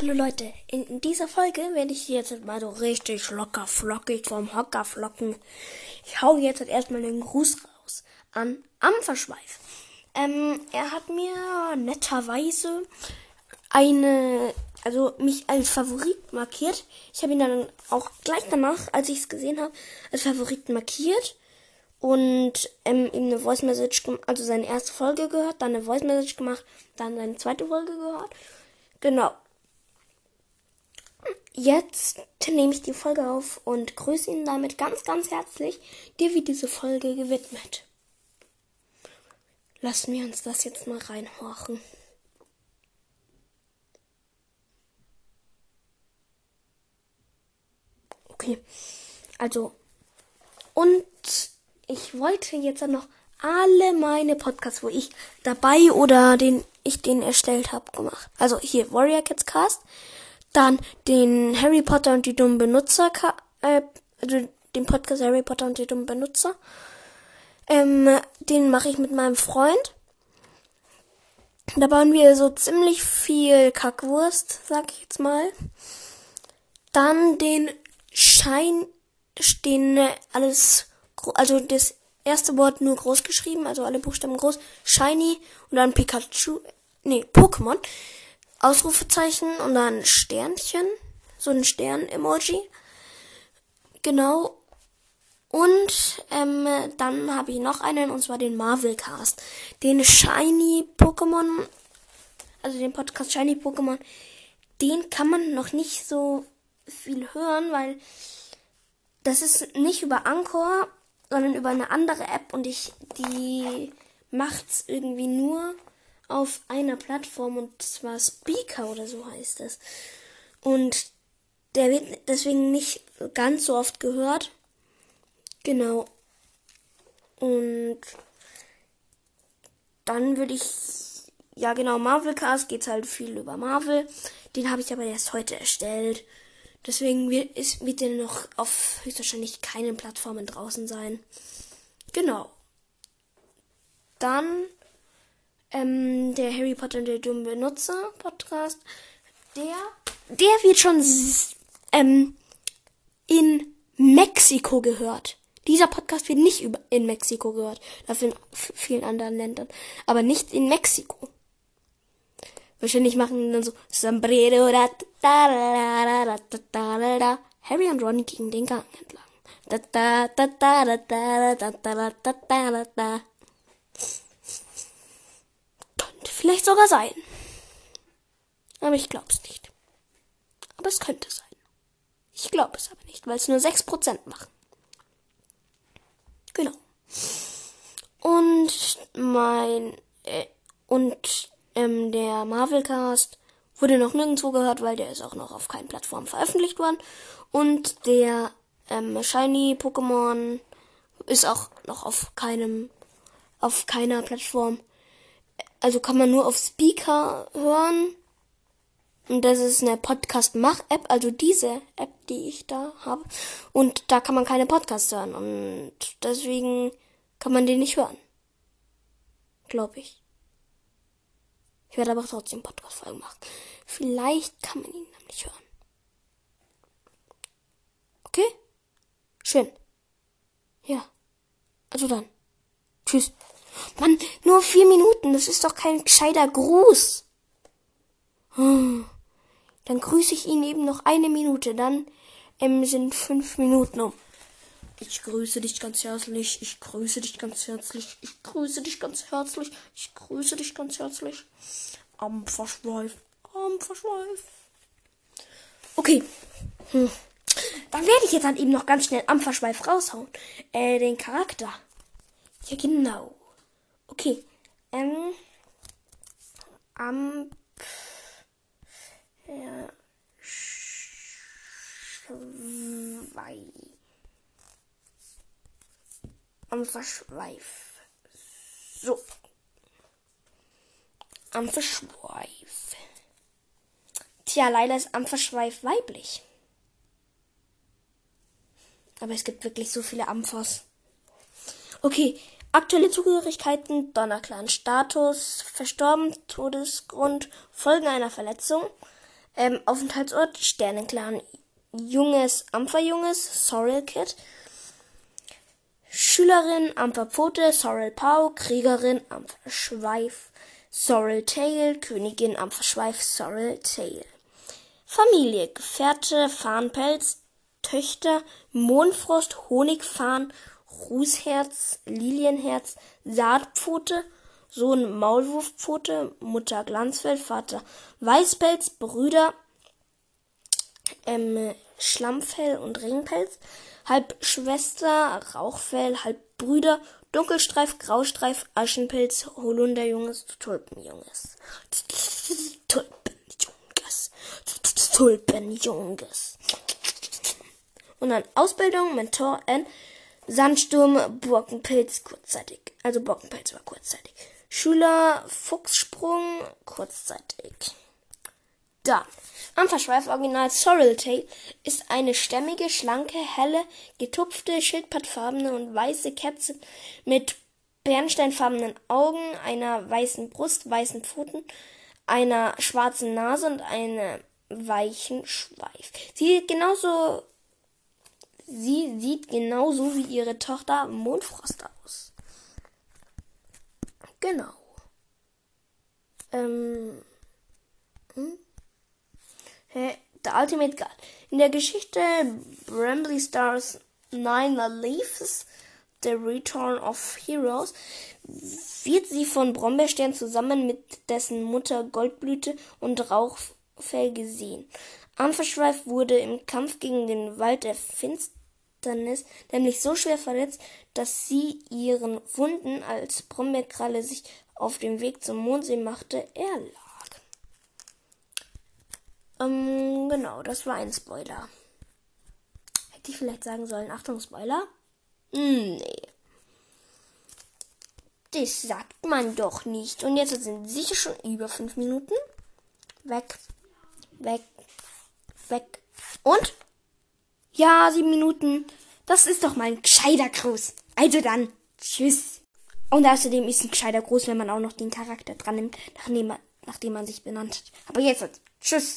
Hallo Leute, in dieser Folge werde ich jetzt mal so richtig locker flockig vom Hocker flocken. Ich hau jetzt erstmal den Gruß raus an Amferschweif. Ähm, er hat mir netterweise eine, also mich als Favorit markiert. Ich habe ihn dann auch gleich danach, als ich es gesehen habe, als Favorit markiert und ähm, ihm eine Voice Message, also seine erste Folge gehört, dann eine Voice Message gemacht, dann seine zweite Folge gehört. Genau. Jetzt nehme ich die Folge auf und grüße ihn damit ganz, ganz herzlich, dir wie diese Folge gewidmet. Lassen wir uns das jetzt mal reinhorchen. Okay, also und ich wollte jetzt noch alle meine Podcasts, wo ich dabei oder den ich den erstellt habe, gemacht. Also hier Warrior Kids Cast, dann den Harry Potter und die dummen Benutzer, äh, also den Podcast Harry Potter und die dummen Benutzer. Ähm, den mache ich mit meinem Freund. Da bauen wir so ziemlich viel Kackwurst, sag ich jetzt mal. Dann den Schein, den alles, also das erste Wort nur groß geschrieben, also alle Buchstaben groß. Shiny und dann Pikachu, nee, Pokémon. Ausrufezeichen und dann Sternchen. So ein Stern-Emoji. Genau. Und ähm, dann habe ich noch einen, und zwar den Marvel Cast. Den Shiny Pokémon, also den Podcast Shiny Pokémon, den kann man noch nicht so viel hören, weil das ist nicht über Anchor, sondern über eine andere App und ich, die macht's irgendwie nur auf einer Plattform und zwar Speaker oder so heißt es. Und der wird deswegen nicht ganz so oft gehört. Genau. Und dann würde ich, ja genau, Marvel Cast geht halt viel über Marvel. Den habe ich aber erst heute erstellt. Deswegen wird, ist, wird der noch auf höchstwahrscheinlich keinen Plattformen draußen sein. Genau. Dann ähm, der Harry Potter und der dumme Benutzer Podcast. Der, der wird schon ähm, in Mexiko gehört. Dieser Podcast wird nicht über, in Mexiko gehört, dafür in vielen anderen Ländern, aber nicht in Mexiko. Wahrscheinlich machen dann so Sombrero Harry und Ronny gegen den Gang entlang. Könnte vielleicht sogar sein. Aber ich glaube es nicht. Aber es könnte sein. Ich glaube es aber nicht, weil es nur 6% machen. Genau. Und mein äh, und ähm, der Marvel Cast wurde noch nirgendwo gehört, weil der ist auch noch auf keinen Plattformen veröffentlicht worden. Und der ähm, Shiny Pokémon ist auch noch auf keinem, auf keiner Plattform. Also kann man nur auf Speaker hören. Und das ist eine Podcast-Mach-App, also diese App, die ich da habe. Und da kann man keine Podcasts hören. Und deswegen kann man den nicht hören. Glaube ich. Ich werde aber trotzdem Podcast-Folgen machen. Vielleicht kann man ihn nämlich hören. Okay? Schön. Ja. Also dann. Tschüss. Mann, nur vier Minuten. Das ist doch kein gescheiter Gruß. Hm. Dann grüße ich ihn eben noch eine Minute. Dann ähm, sind fünf Minuten um. Ich grüße dich ganz herzlich. Ich grüße dich ganz herzlich. Ich grüße dich ganz herzlich. Ich grüße dich ganz herzlich. Am Verschweif. Am Verschweif. Okay. Hm. Dann werde ich jetzt dann eben noch ganz schnell am Verschweif raushauen. Äh, den Charakter. Ja, genau. Okay. Ähm. Am. Ja. Schweif am Verschweif. So. Am Verschweif. Tja, leider ist am Verschweif weiblich. Aber es gibt wirklich so viele Amphos. Okay, aktuelle Zugehörigkeiten, Donnerclan, Status, verstorben, Todesgrund, Folgen einer Verletzung. Ähm, Aufenthaltsort Sternenclan. Junges, Ampferjunges, Sorrel Kid. Schülerin, Ampferpfote, Sorrel Pau. Kriegerin, Ampferschweif, Sorrel Tail. Königin, Ampferschweif, Sorrel Tail. Familie, Gefährte, Farnpelz, Töchter, Mondfrost, Honigfahn, Rußherz, Lilienherz, Saatpfote, Sohn Maulwurfpfote, Mutter Glanzfell, Vater Weißpelz, Brüder ähm, Schlammfell und Ringpelz, Halbschwester Rauchfell, Halbbrüder Dunkelstreif, Graustreif, Aschenpelz, Holunderjunges, Tulpenjunges. Tulpenjunges. Tulpenjunges. Und dann Ausbildung, Mentor, N. Sandsturm, Burkenpilz, kurzzeitig. Also Burkenpilz war kurzzeitig. Schüler, Fuchssprung, kurzzeitig. Dann. Ampferschweif Original Sorrel Tail ist eine stämmige, schlanke, helle, getupfte, schildpattfarbene und weiße Katze mit bernsteinfarbenen Augen, einer weißen Brust, weißen Pfoten, einer schwarzen Nase und einem weichen Schweif. Sie sieht genauso Sie sieht genauso wie ihre Tochter Mondfrost aus. Genau. Ähm. Hm? Hey, The Ultimate Guide. In der Geschichte Brambley Stars Nine Leaves, The Return of Heroes, wird sie von Brombeerstern zusammen mit dessen Mutter Goldblüte und Rauchfell gesehen. Anverschweif wurde im Kampf gegen den Wald der Finsternis Finsternis nämlich so schwer verletzt, dass sie ihren Wunden, als Brombeerkralle sich auf dem Weg zum Mondsee machte, erlag. Ähm, genau, das war ein Spoiler. Hätte ich vielleicht sagen sollen, Achtung, Spoiler? Nee. Das sagt man doch nicht. Und jetzt sind sicher schon über fünf Minuten. Weg, weg, weg. Und? Ja, sieben Minuten. Das ist doch mal ein gescheiter Gruß. Also dann, tschüss. Und außerdem ist ein gescheiter Gruß, wenn man auch noch den Charakter dran nimmt, nachdem man, nachdem man sich benannt hat. Aber jetzt, tschüss.